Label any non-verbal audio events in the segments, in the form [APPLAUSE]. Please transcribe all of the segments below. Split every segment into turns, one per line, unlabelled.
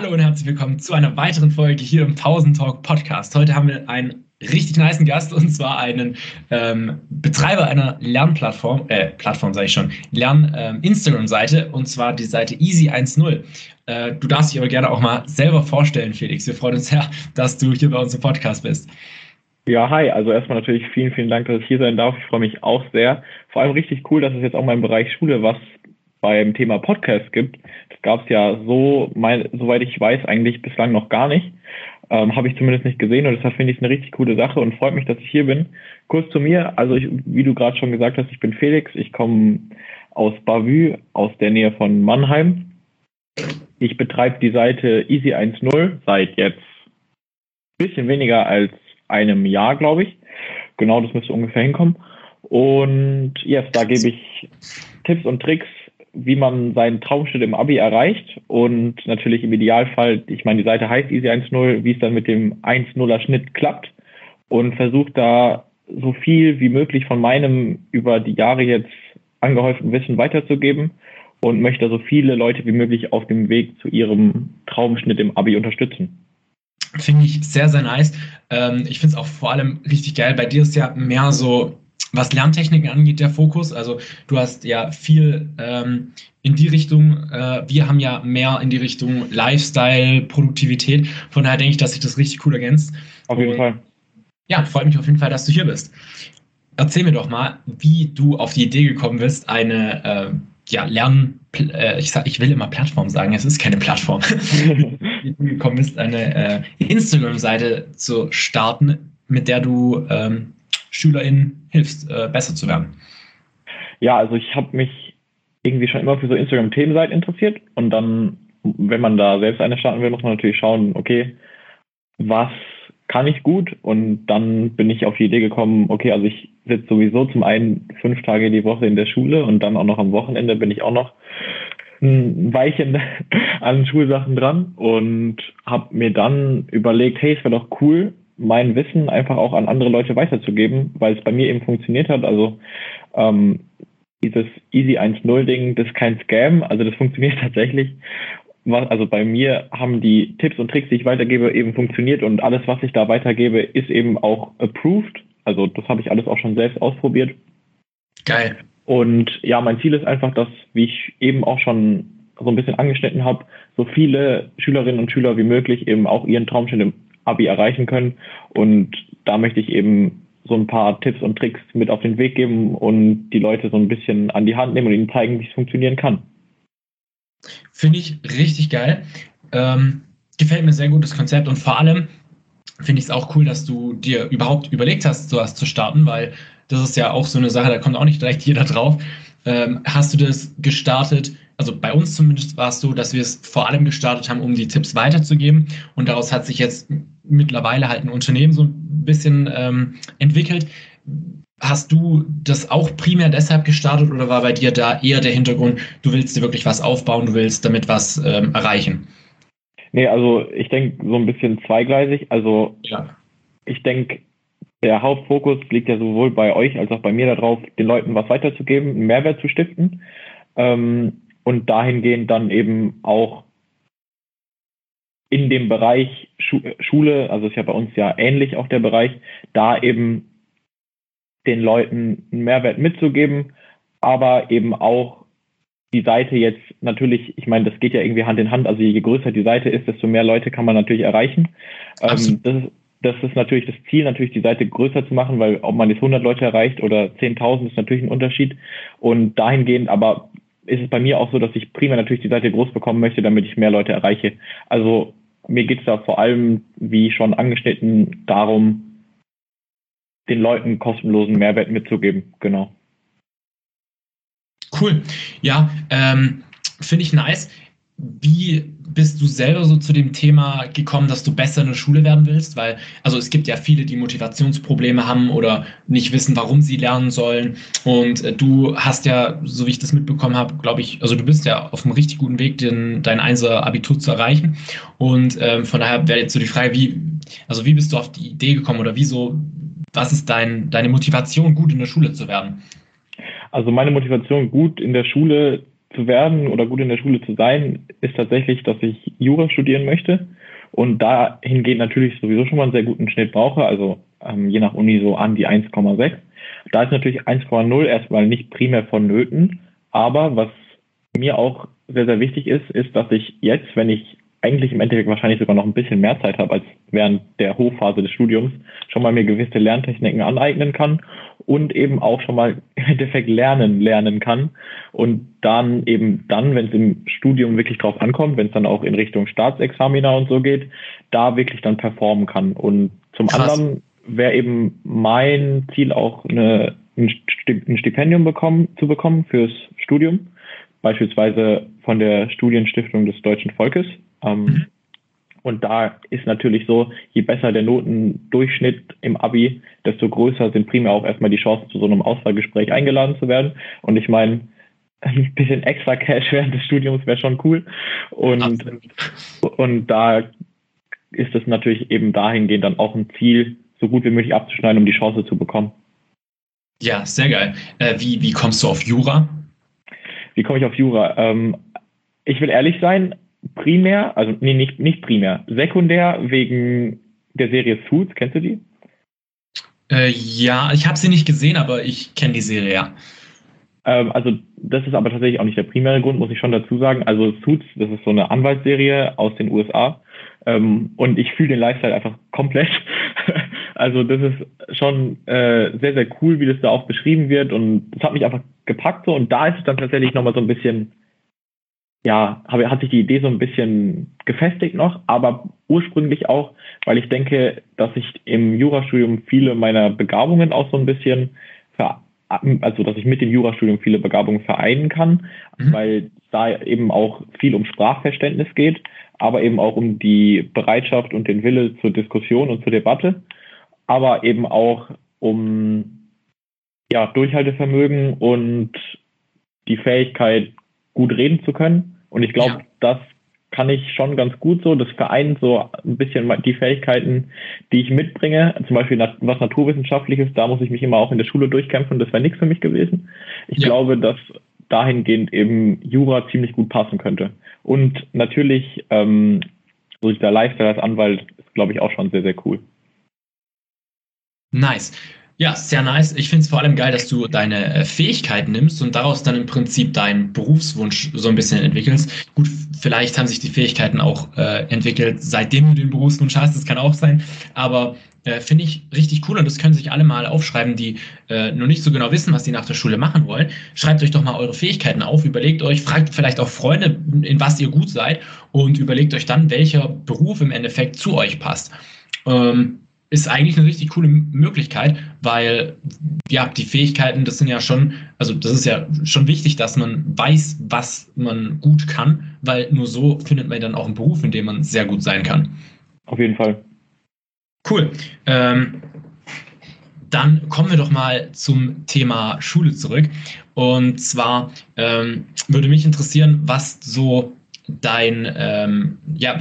Hallo und herzlich willkommen zu einer weiteren Folge hier im Pausen Talk Podcast. Heute haben wir einen richtig niceen Gast und zwar einen ähm, Betreiber einer Lernplattform, äh, Plattform sage ich schon, Lern-Instagram-Seite ähm, und zwar die Seite Easy10. Äh, du darfst dich aber gerne auch mal selber vorstellen, Felix. Wir freuen uns sehr, dass du hier bei uns im Podcast bist.
Ja, hi. Also erstmal natürlich vielen, vielen Dank, dass ich hier sein darf. Ich freue mich auch sehr. Vor allem richtig cool, dass es jetzt auch mal im Bereich Schule was beim Thema Podcast gibt. Das gab es ja so, mein, soweit ich weiß, eigentlich bislang noch gar nicht. Ähm, Habe ich zumindest nicht gesehen und deshalb finde ich es eine richtig coole Sache und freut mich, dass ich hier bin. Kurz zu mir, also ich, wie du gerade schon gesagt hast, ich bin Felix, ich komme aus Bavü, aus der Nähe von Mannheim. Ich betreibe die Seite Easy10 seit jetzt ein bisschen weniger als einem Jahr, glaube ich. Genau, das müsste ungefähr hinkommen. Und yes, da gebe ich Tipps und Tricks wie man seinen Traumschnitt im Abi erreicht und natürlich im Idealfall, ich meine, die Seite heißt Easy 1.0, wie es dann mit dem 1.0er Schnitt klappt und versucht da so viel wie möglich von meinem über die Jahre jetzt angehäuften Wissen weiterzugeben und möchte so viele Leute wie möglich auf dem Weg zu ihrem Traumschnitt im Abi unterstützen.
Finde ich sehr, sehr nice. Ähm, ich finde es auch vor allem richtig geil. Bei dir ist ja mehr so was Lerntechniken angeht, der Fokus. Also du hast ja viel ähm, in die Richtung, äh, wir haben ja mehr in die Richtung Lifestyle, Produktivität. Von daher denke ich, dass sich das richtig cool ergänzt.
Auf jeden Und, Fall.
Ja, freut mich auf jeden Fall, dass du hier bist. Erzähl mir doch mal, wie du auf die Idee gekommen bist, eine äh, ja, Lern, äh, ich, sag, ich will immer Plattform sagen, es ist keine Plattform. [LAUGHS] wie du gekommen bist, eine äh, Instagram-Seite zu starten, mit der du ähm, SchülerInnen hilfst, äh, besser zu werden?
Ja, also ich habe mich irgendwie schon immer für so Instagram-Themenseiten interessiert und dann, wenn man da selbst eine starten will, muss man natürlich schauen, okay, was kann ich gut? Und dann bin ich auf die Idee gekommen, okay, also ich sitze sowieso zum einen fünf Tage die Woche in der Schule und dann auch noch am Wochenende bin ich auch noch ein Weilchen [LAUGHS] an Schulsachen dran und habe mir dann überlegt, hey, es wäre doch cool, mein Wissen einfach auch an andere Leute weiterzugeben, weil es bei mir eben funktioniert hat. Also ähm, dieses Easy 1.0-Ding, das ist kein Scam, also das [LAUGHS] funktioniert tatsächlich. Also bei mir haben die Tipps und Tricks, die ich weitergebe, eben funktioniert und alles, was ich da weitergebe, ist eben auch approved. Also das habe ich alles auch schon selbst ausprobiert.
Geil.
Und ja, mein Ziel ist einfach, dass, wie ich eben auch schon so ein bisschen angeschnitten habe, so viele Schülerinnen und Schüler wie möglich eben auch ihren Traumschnitt Abi erreichen können. Und da möchte ich eben so ein paar Tipps und Tricks mit auf den Weg geben und die Leute so ein bisschen an die Hand nehmen und ihnen zeigen, wie es funktionieren kann.
Finde ich richtig geil. Ähm, gefällt mir sehr gut das Konzept und vor allem finde ich es auch cool, dass du dir überhaupt überlegt hast, sowas zu starten, weil das ist ja auch so eine Sache, da kommt auch nicht direkt jeder drauf. Ähm, hast du das gestartet also bei uns zumindest war es so, dass wir es vor allem gestartet haben, um die Tipps weiterzugeben. Und daraus hat sich jetzt mittlerweile halt ein Unternehmen so ein bisschen ähm, entwickelt. Hast du das auch primär deshalb gestartet oder war bei dir da eher der Hintergrund, du willst dir wirklich was aufbauen, du willst damit was ähm, erreichen?
Nee, also ich denke so ein bisschen zweigleisig. Also ja. ich denke, der Hauptfokus liegt ja sowohl bei euch als auch bei mir darauf, den Leuten was weiterzugeben, einen Mehrwert zu stiften. Ähm, und dahingehend dann eben auch in dem Bereich Schule, also ist ja bei uns ja ähnlich auch der Bereich, da eben den Leuten einen Mehrwert mitzugeben, aber eben auch die Seite jetzt natürlich, ich meine, das geht ja irgendwie Hand in Hand, also je größer die Seite ist, desto mehr Leute kann man natürlich erreichen. Ähm, das, ist, das ist natürlich das Ziel, natürlich die Seite größer zu machen, weil ob man jetzt 100 Leute erreicht oder 10.000 ist natürlich ein Unterschied. Und dahingehend aber ist es bei mir auch so, dass ich primär natürlich die Seite groß bekommen möchte, damit ich mehr Leute erreiche. Also mir geht es da vor allem, wie schon angeschnitten, darum, den Leuten kostenlosen Mehrwert mitzugeben. Genau.
Cool. Ja, ähm, finde ich nice. Wie bist du selber so zu dem Thema gekommen, dass du besser in der Schule werden willst? Weil, also es gibt ja viele, die Motivationsprobleme haben oder nicht wissen, warum sie lernen sollen. Und äh, du hast ja, so wie ich das mitbekommen habe, glaube ich, also du bist ja auf einem richtig guten Weg, den, dein Einser Abitur zu erreichen. Und ähm, von daher wäre jetzt so die Frage, wie, also wie bist du auf die Idee gekommen oder wieso, was ist dein, deine Motivation, gut in der Schule zu werden?
Also meine Motivation, gut in der Schule zu werden oder gut in der Schule zu sein, ist tatsächlich, dass ich Jura studieren möchte. Und dahingehend natürlich sowieso schon mal einen sehr guten Schnitt brauche, also ähm, je nach Uni so an die 1,6. Da ist natürlich 1,0 erstmal nicht primär vonnöten, aber was mir auch sehr, sehr wichtig ist, ist, dass ich jetzt, wenn ich eigentlich im Endeffekt wahrscheinlich sogar noch ein bisschen mehr Zeit habe als während der Hochphase des Studiums, schon mal mir gewisse Lerntechniken aneignen kann und eben auch schon mal im Endeffekt lernen, lernen kann und dann eben dann, wenn es im Studium wirklich drauf ankommt, wenn es dann auch in Richtung Staatsexamina und so geht, da wirklich dann performen kann. Und zum Krass. anderen wäre eben mein Ziel auch eine, ein Stipendium bekommen, zu bekommen fürs Studium, beispielsweise von der Studienstiftung des deutschen Volkes ähm, mhm. Und da ist natürlich so, je besser der Notendurchschnitt im Abi, desto größer sind primär auch erstmal die Chancen, zu so einem Auswahlgespräch eingeladen zu werden. Und ich meine, [LAUGHS] ein bisschen extra Cash während des Studiums wäre schon cool. Und, und da ist es natürlich eben dahingehend dann auch ein Ziel, so gut wie möglich abzuschneiden, um die Chance zu bekommen.
Ja, sehr geil. Äh, wie, wie kommst du auf Jura?
Wie komme ich auf Jura? Ähm, ich will ehrlich sein, primär, also nee, nicht, nicht primär, sekundär wegen der Serie Suits. Kennst du die?
Äh, ja, ich habe sie nicht gesehen, aber ich kenne die Serie, ja.
Ähm, also das ist aber tatsächlich auch nicht der primäre Grund, muss ich schon dazu sagen. Also Suits, das ist so eine Anwaltsserie aus den USA. Ähm, und ich fühle den Lifestyle einfach komplett. [LAUGHS] also das ist schon äh, sehr, sehr cool, wie das da auch beschrieben wird. Und das hat mich einfach gepackt so. Und da ist es dann tatsächlich nochmal so ein bisschen ja, habe, hat sich die Idee so ein bisschen gefestigt noch, aber ursprünglich auch, weil ich denke, dass ich im Jurastudium viele meiner Begabungen auch so ein bisschen, ver, also dass ich mit dem Jurastudium viele Begabungen vereinen kann, mhm. weil da eben auch viel um Sprachverständnis geht, aber eben auch um die Bereitschaft und den Wille zur Diskussion und zur Debatte, aber eben auch um ja, Durchhaltevermögen und die Fähigkeit, gut reden zu können. Und ich glaube, ja. das kann ich schon ganz gut so. Das vereint so ein bisschen die Fähigkeiten, die ich mitbringe. Zum Beispiel was Naturwissenschaftliches, da muss ich mich immer auch in der Schule durchkämpfen. Das wäre nichts für mich gewesen. Ich ja. glaube, dass dahingehend eben Jura ziemlich gut passen könnte. Und natürlich, ähm, so der Lifestyle als Anwalt ist, glaube ich, auch schon sehr, sehr cool.
Nice. Ja, sehr nice. Ich finde es vor allem geil, dass du deine äh, Fähigkeiten nimmst und daraus dann im Prinzip deinen Berufswunsch so ein bisschen entwickelst. Gut, vielleicht haben sich die Fähigkeiten auch äh, entwickelt, seitdem du den Berufswunsch hast. Das kann auch sein. Aber äh, finde ich richtig cool und das können sich alle mal aufschreiben, die äh, nur nicht so genau wissen, was sie nach der Schule machen wollen. Schreibt euch doch mal eure Fähigkeiten auf, überlegt euch, fragt vielleicht auch Freunde, in was ihr gut seid und überlegt euch dann, welcher Beruf im Endeffekt zu euch passt. Ähm, ist eigentlich eine richtig coole Möglichkeit, weil ja, die Fähigkeiten, das sind ja schon, also das ist ja schon wichtig, dass man weiß, was man gut kann, weil nur so findet man dann auch einen Beruf, in dem man sehr gut sein kann.
Auf jeden Fall.
Cool. Ähm, dann kommen wir doch mal zum Thema Schule zurück. Und zwar ähm, würde mich interessieren, was so dein, ähm, ja,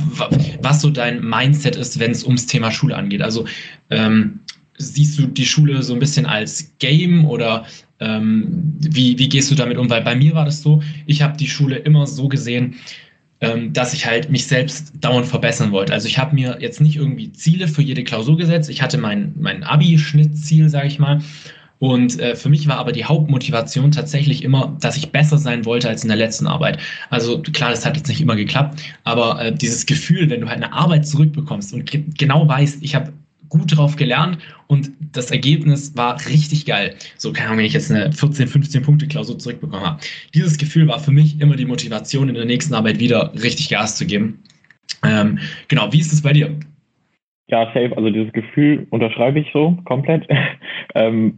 was so dein Mindset ist, wenn es ums Thema Schule angeht. Also ähm, siehst du die Schule so ein bisschen als Game oder ähm, wie, wie gehst du damit um? Weil bei mir war das so, ich habe die Schule immer so gesehen, ähm, dass ich halt mich selbst dauernd verbessern wollte. Also ich habe mir jetzt nicht irgendwie Ziele für jede Klausur gesetzt. Ich hatte mein, mein Abi-Schnittziel, sage ich mal, und äh, für mich war aber die Hauptmotivation tatsächlich immer, dass ich besser sein wollte als in der letzten Arbeit. Also klar, das hat jetzt nicht immer geklappt, aber äh, dieses Gefühl, wenn du halt eine Arbeit zurückbekommst und ge genau weißt, ich habe gut drauf gelernt und das Ergebnis war richtig geil. So keine Ahnung, wenn ich jetzt eine 14, 15 Punkte Klausur zurückbekommen habe. Dieses Gefühl war für mich immer die Motivation, in der nächsten Arbeit wieder richtig Gas zu geben. Ähm, genau, wie ist es bei dir?
Ja, safe. Also dieses Gefühl unterschreibe ich so komplett. [LAUGHS] ähm,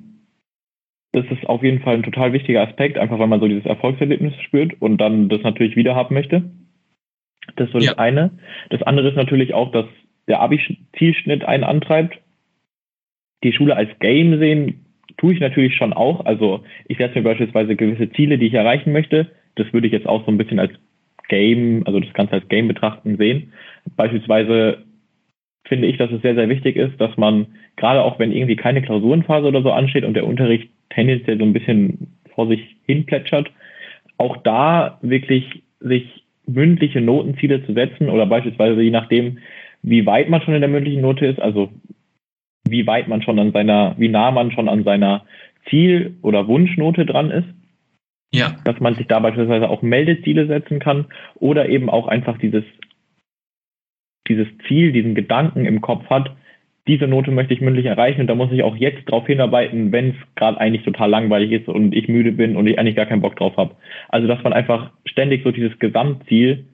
das ist auf jeden Fall ein total wichtiger Aspekt, einfach weil man so dieses Erfolgserlebnis spürt und dann das natürlich wieder haben möchte. Das ist so ja. das eine. Das andere ist natürlich auch, dass der Abi-Zielschnitt einen antreibt. Die Schule als Game sehen tue ich natürlich schon auch. Also ich setze mir beispielsweise gewisse Ziele, die ich erreichen möchte. Das würde ich jetzt auch so ein bisschen als Game, also das Ganze als Game betrachten sehen. Beispielsweise finde ich, dass es sehr, sehr wichtig ist, dass man gerade auch wenn irgendwie keine Klausurenphase oder so ansteht und der Unterricht tendenziell so ein bisschen vor sich hin plätschert, auch da wirklich sich mündliche Notenziele zu setzen oder beispielsweise je nachdem, wie weit man schon in der mündlichen Note ist, also wie weit man schon an seiner, wie nah man schon an seiner Ziel- oder Wunschnote dran ist. Ja. Dass man sich da beispielsweise auch Meldeziele setzen kann oder eben auch einfach dieses, dieses Ziel, diesen Gedanken im Kopf hat, diese Note möchte ich mündlich erreichen und da muss ich auch jetzt darauf hinarbeiten, wenn es gerade eigentlich total langweilig ist und ich müde bin und ich eigentlich gar keinen Bock drauf habe. Also dass man einfach ständig so dieses Gesamtziel,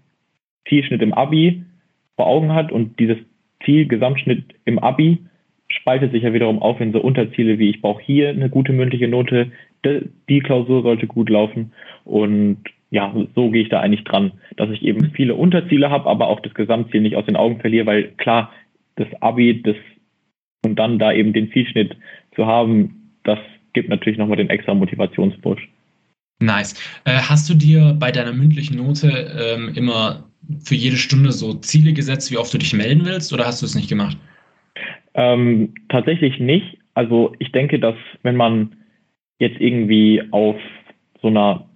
Zielschnitt im Abi vor Augen hat und dieses Ziel, Gesamtschnitt im Abi spaltet sich ja wiederum auf in so Unterziele wie ich brauche hier eine gute mündliche Note, die Klausur sollte gut laufen und ja, so gehe ich da eigentlich dran, dass ich eben viele Unterziele habe, aber auch das Gesamtziel nicht aus den Augen verliere, weil klar, das Abi, das und dann da eben den Zielschnitt zu haben, das gibt natürlich nochmal den extra Motivationspush.
Nice. Äh, hast du dir bei deiner mündlichen Note ähm, immer für jede Stunde so Ziele gesetzt, wie oft du dich melden willst, oder hast du es nicht gemacht?
Ähm, tatsächlich nicht. Also ich denke, dass wenn man jetzt irgendwie auf so einer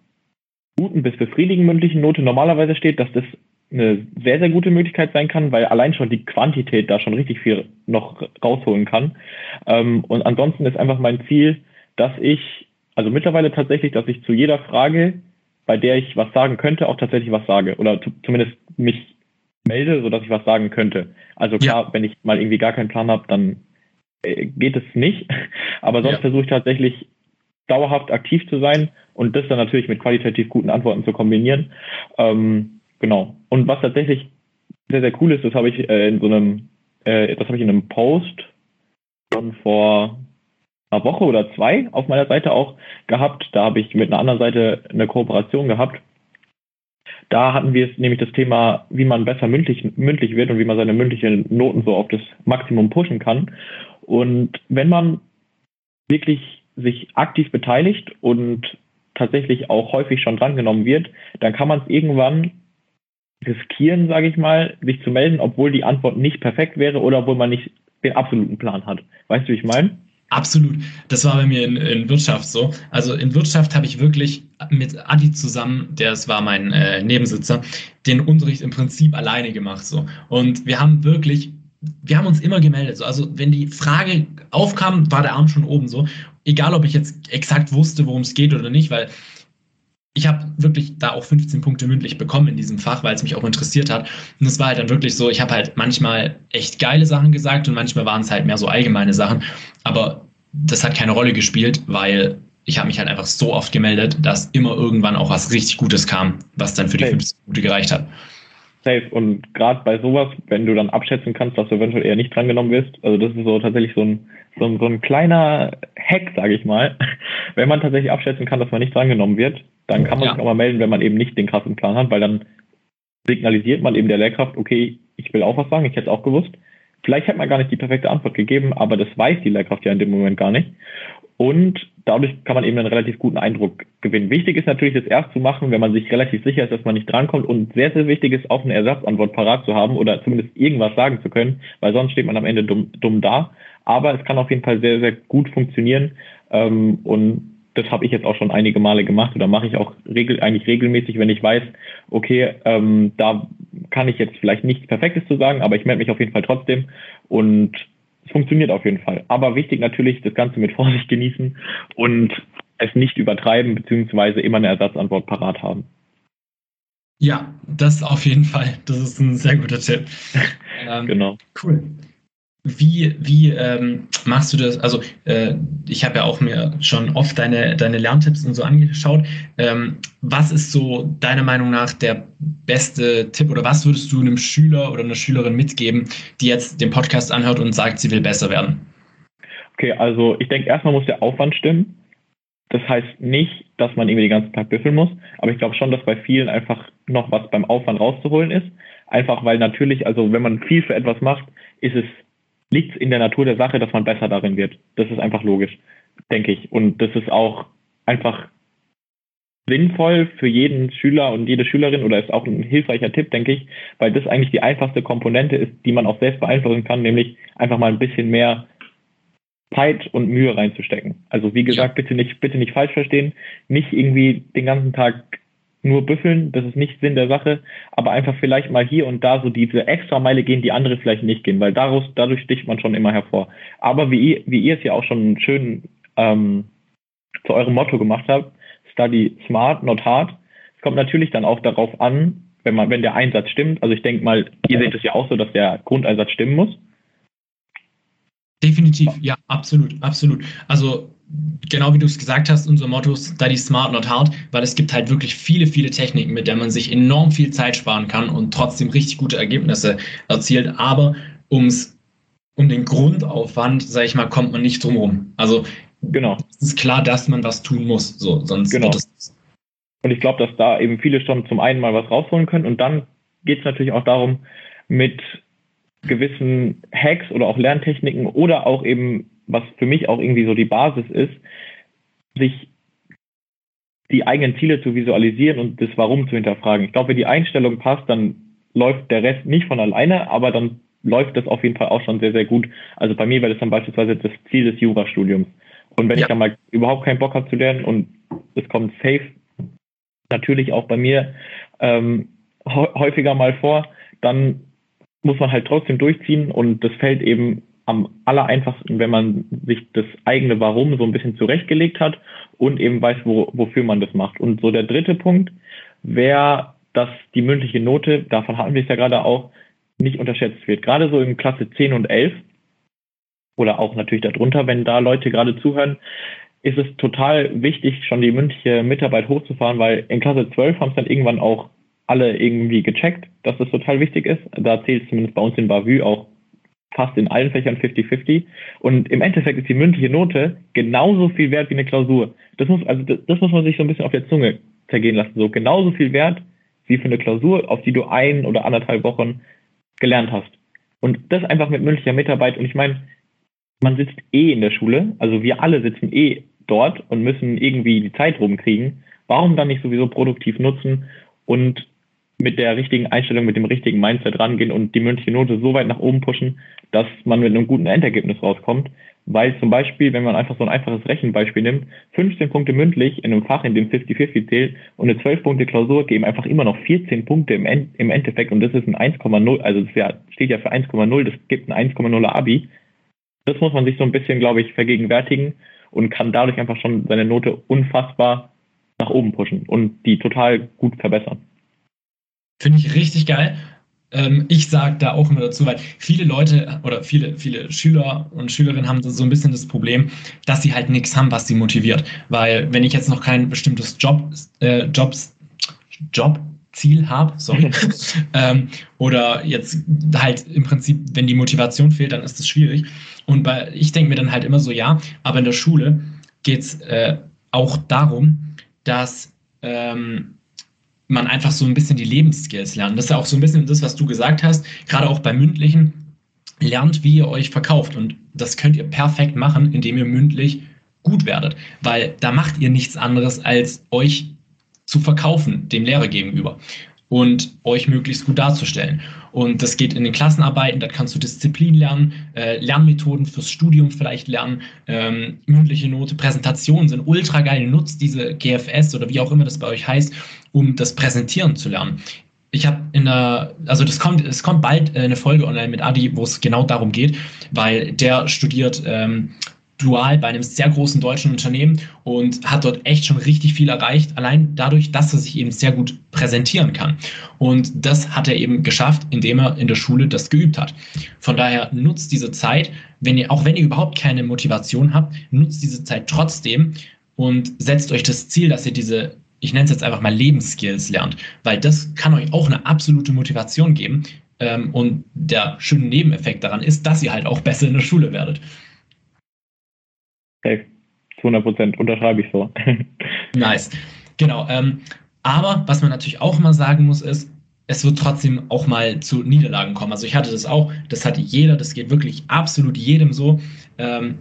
guten bis befriedigenden mündlichen Note normalerweise steht, dass das eine sehr, sehr gute Möglichkeit sein kann, weil allein schon die Quantität da schon richtig viel noch rausholen kann. Ähm, und ansonsten ist einfach mein Ziel, dass ich, also mittlerweile tatsächlich, dass ich zu jeder Frage, bei der ich was sagen könnte, auch tatsächlich was sage oder zumindest mich melde, sodass ich was sagen könnte. Also klar, ja. wenn ich mal irgendwie gar keinen Plan habe, dann äh, geht es nicht. [LAUGHS] Aber sonst ja. versuche ich tatsächlich dauerhaft aktiv zu sein und das dann natürlich mit qualitativ guten Antworten zu kombinieren. Ähm, Genau. Und was tatsächlich sehr, sehr cool ist, das habe ich äh, in so einem, äh, das habe ich in einem Post schon vor einer Woche oder zwei auf meiner Seite auch gehabt. Da habe ich mit einer anderen Seite eine Kooperation gehabt. Da hatten wir nämlich das Thema, wie man besser mündlich, mündlich wird und wie man seine mündlichen Noten so auf das Maximum pushen kann. Und wenn man wirklich sich aktiv beteiligt und tatsächlich auch häufig schon drangenommen wird, dann kann man es irgendwann riskieren, sage ich mal, sich zu melden, obwohl die Antwort nicht perfekt wäre oder obwohl man nicht den absoluten Plan hat. Weißt du, wie ich meine?
Absolut. Das war bei mir in, in Wirtschaft so. Also in Wirtschaft habe ich wirklich mit Adi zusammen, der es war mein äh, Nebensitzer, den Unterricht im Prinzip alleine gemacht so. Und wir haben wirklich, wir haben uns immer gemeldet. So. Also wenn die Frage aufkam, war der Arm schon oben so. Egal, ob ich jetzt exakt wusste, worum es geht oder nicht, weil ich habe wirklich da auch 15 Punkte mündlich bekommen in diesem Fach, weil es mich auch interessiert hat. Und es war halt dann wirklich so, ich habe halt manchmal echt geile Sachen gesagt und manchmal waren es halt mehr so allgemeine Sachen. Aber das hat keine Rolle gespielt, weil ich habe mich halt einfach so oft gemeldet, dass immer irgendwann auch was richtig Gutes kam, was dann für die 15 Punkte gereicht hat.
Safe. Und gerade bei sowas, wenn du dann abschätzen kannst, dass du eventuell eher nicht drangenommen wirst, also das ist so tatsächlich so ein, so ein, so ein kleiner Hack, sage ich mal. [LAUGHS] Wenn man tatsächlich abschätzen kann, dass man nicht drangenommen wird, dann kann man ja. sich auch mal melden, wenn man eben nicht den krassen Plan hat, weil dann signalisiert man eben der Lehrkraft, okay, ich will auch was sagen, ich hätte es auch gewusst. Vielleicht hat man gar nicht die perfekte Antwort gegeben, aber das weiß die Lehrkraft ja in dem Moment gar nicht. Und dadurch kann man eben einen relativ guten Eindruck gewinnen. Wichtig ist natürlich, das erst zu machen, wenn man sich relativ sicher ist, dass man nicht drankommt. Und sehr, sehr wichtig ist, auch eine Ersatzantwort parat zu haben oder zumindest irgendwas sagen zu können, weil sonst steht man am Ende dumm, dumm da. Aber es kann auf jeden Fall sehr, sehr gut funktionieren. Ähm, und das habe ich jetzt auch schon einige Male gemacht oder mache ich auch regel, eigentlich regelmäßig, wenn ich weiß, okay, ähm, da kann ich jetzt vielleicht nichts Perfektes zu sagen, aber ich melde mich auf jeden Fall trotzdem und es funktioniert auf jeden Fall. Aber wichtig natürlich, das Ganze mit Vorsicht genießen und es nicht übertreiben, beziehungsweise immer eine Ersatzantwort parat haben.
Ja, das auf jeden Fall. Das ist ein sehr guter Tipp. [LAUGHS]
Ähm, genau.
Cool. Wie, wie ähm, machst du das? Also äh, ich habe ja auch mir schon oft deine, deine Lerntipps und so angeschaut. Ähm, was ist so deiner Meinung nach der beste Tipp oder was würdest du einem Schüler oder einer Schülerin mitgeben, die jetzt den Podcast anhört und sagt, sie will besser werden?
Okay, also ich denke, erstmal muss der Aufwand stimmen. Das heißt nicht, dass man irgendwie den ganzen Tag büffeln muss, aber ich glaube schon, dass bei vielen einfach noch was beim Aufwand rauszuholen ist. Einfach weil natürlich, also wenn man viel für etwas macht, ist es liegt in der Natur der Sache, dass man besser darin wird. Das ist einfach logisch, denke ich. Und das ist auch einfach sinnvoll für jeden Schüler und jede Schülerin oder ist auch ein hilfreicher Tipp, denke ich, weil das eigentlich die einfachste Komponente ist, die man auch selbst beeinflussen kann, nämlich einfach mal ein bisschen mehr Zeit und Mühe reinzustecken. Also wie gesagt, bitte nicht, bitte nicht falsch verstehen, nicht irgendwie den ganzen Tag nur büffeln, das ist nicht Sinn der Sache, aber einfach vielleicht mal hier und da so diese extra Meile gehen, die andere vielleicht nicht gehen, weil daraus, dadurch sticht man schon immer hervor. Aber wie ihr, wie ihr es ja auch schon schön ähm, zu eurem Motto gemacht habt, study smart, not hard, es kommt natürlich dann auch darauf an, wenn man, wenn der Einsatz stimmt. Also ich denke mal, ihr seht es ja auch so, dass der Grundeinsatz stimmen muss.
Definitiv, ja, absolut, absolut. Also genau wie du es gesagt hast, unser Motto ist Study Smart, Not Hard, weil es gibt halt wirklich viele, viele Techniken, mit denen man sich enorm viel Zeit sparen kann und trotzdem richtig gute Ergebnisse erzielt. Aber ums, um den Grundaufwand, sage ich mal, kommt man nicht drum rum. Also genau. es ist klar, dass man was tun muss. So, sonst
genau. Und ich glaube, dass da eben viele schon zum einen mal was rausholen können und dann geht es natürlich auch darum, mit gewissen Hacks oder auch Lerntechniken oder auch eben was für mich auch irgendwie so die Basis ist, sich die eigenen Ziele zu visualisieren und das Warum zu hinterfragen. Ich glaube, wenn die Einstellung passt, dann läuft der Rest nicht von alleine, aber dann läuft das auf jeden Fall auch schon sehr, sehr gut. Also bei mir wäre das dann beispielsweise das Ziel des Jurastudiums. Und wenn ja. ich dann mal überhaupt keinen Bock habe zu lernen und es kommt safe, natürlich auch bei mir ähm, häufiger mal vor, dann muss man halt trotzdem durchziehen und das fällt eben am aller einfachsten, wenn man sich das eigene Warum so ein bisschen zurechtgelegt hat und eben weiß, wo, wofür man das macht. Und so der dritte Punkt wäre, dass die mündliche Note, davon hatten wir es ja gerade auch, nicht unterschätzt wird. Gerade so in Klasse 10 und 11 oder auch natürlich darunter, wenn da Leute gerade zuhören, ist es total wichtig, schon die mündliche Mitarbeit hochzufahren, weil in Klasse 12 haben es dann irgendwann auch alle irgendwie gecheckt, dass das total wichtig ist. Da zählt es zumindest bei uns in Bavü auch fast in allen Fächern 50-50. Und im Endeffekt ist die mündliche Note genauso viel wert wie eine Klausur. Das muss, also das, das, muss man sich so ein bisschen auf der Zunge zergehen lassen. So genauso viel wert wie für eine Klausur, auf die du ein oder anderthalb Wochen gelernt hast. Und das einfach mit mündlicher Mitarbeit. Und ich meine, man sitzt eh in der Schule, also wir alle sitzen eh dort und müssen irgendwie die Zeit rumkriegen. Warum dann nicht sowieso produktiv nutzen und mit der richtigen Einstellung, mit dem richtigen Mindset rangehen und die mündliche Note so weit nach oben pushen, dass man mit einem guten Endergebnis rauskommt. Weil zum Beispiel, wenn man einfach so ein einfaches Rechenbeispiel nimmt, 15 Punkte mündlich in einem Fach, in dem 50-50 zählt und eine 12 Punkte Klausur geben einfach immer noch 14 Punkte im, End, im Endeffekt und das ist ein 1,0, also das ja, steht ja für 1,0, das gibt ein 1,0 Abi. Das muss man sich so ein bisschen, glaube ich, vergegenwärtigen und kann dadurch einfach schon seine Note unfassbar nach oben pushen und die total gut verbessern.
Finde ich richtig geil. Ähm, ich sage da auch immer dazu, weil viele Leute oder viele, viele Schüler und Schülerinnen haben so ein bisschen das Problem, dass sie halt nichts haben, was sie motiviert. Weil wenn ich jetzt noch kein bestimmtes Job, äh, Jobs, Jobziel habe, sorry, [LAUGHS] ähm, oder jetzt halt im Prinzip, wenn die Motivation fehlt, dann ist das schwierig. Und bei, ich denke mir dann halt immer so, ja, aber in der Schule geht es äh, auch darum, dass ähm, man einfach so ein bisschen die Lebensskills lernt. Das ist ja auch so ein bisschen das, was du gesagt hast, gerade auch beim mündlichen. Lernt, wie ihr euch verkauft. Und das könnt ihr perfekt machen, indem ihr mündlich gut werdet. Weil da macht ihr nichts anderes, als euch zu verkaufen, dem Lehrer gegenüber und euch möglichst gut darzustellen. Und das geht in den Klassenarbeiten, da kannst du Disziplin lernen, äh, Lernmethoden fürs Studium vielleicht lernen, ähm, mündliche Note, Präsentationen sind ultra geil. Nutzt diese GFS oder wie auch immer das bei euch heißt, um das Präsentieren zu lernen. Ich habe in der, also das kommt, es kommt bald äh, eine Folge online mit Adi, wo es genau darum geht, weil der studiert ähm, dual bei einem sehr großen deutschen Unternehmen und hat dort echt schon richtig viel erreicht, allein dadurch, dass er sich eben sehr gut präsentieren kann. Und das hat er eben geschafft, indem er in der Schule das geübt hat. Von daher nutzt diese Zeit, wenn ihr, auch wenn ihr überhaupt keine Motivation habt, nutzt diese Zeit trotzdem und setzt euch das Ziel, dass ihr diese ich nenne es jetzt einfach mal Lebensskills lernt, weil das kann euch auch eine absolute Motivation geben. Ähm, und der schöne Nebeneffekt daran ist, dass ihr halt auch besser in der Schule werdet.
Zu 100 Prozent unterschreibe ich so. [LAUGHS]
nice. Genau. Ähm, aber was man natürlich auch immer sagen muss, ist, es wird trotzdem auch mal zu Niederlagen kommen. Also ich hatte das auch, das hatte jeder, das geht wirklich absolut jedem so, ähm,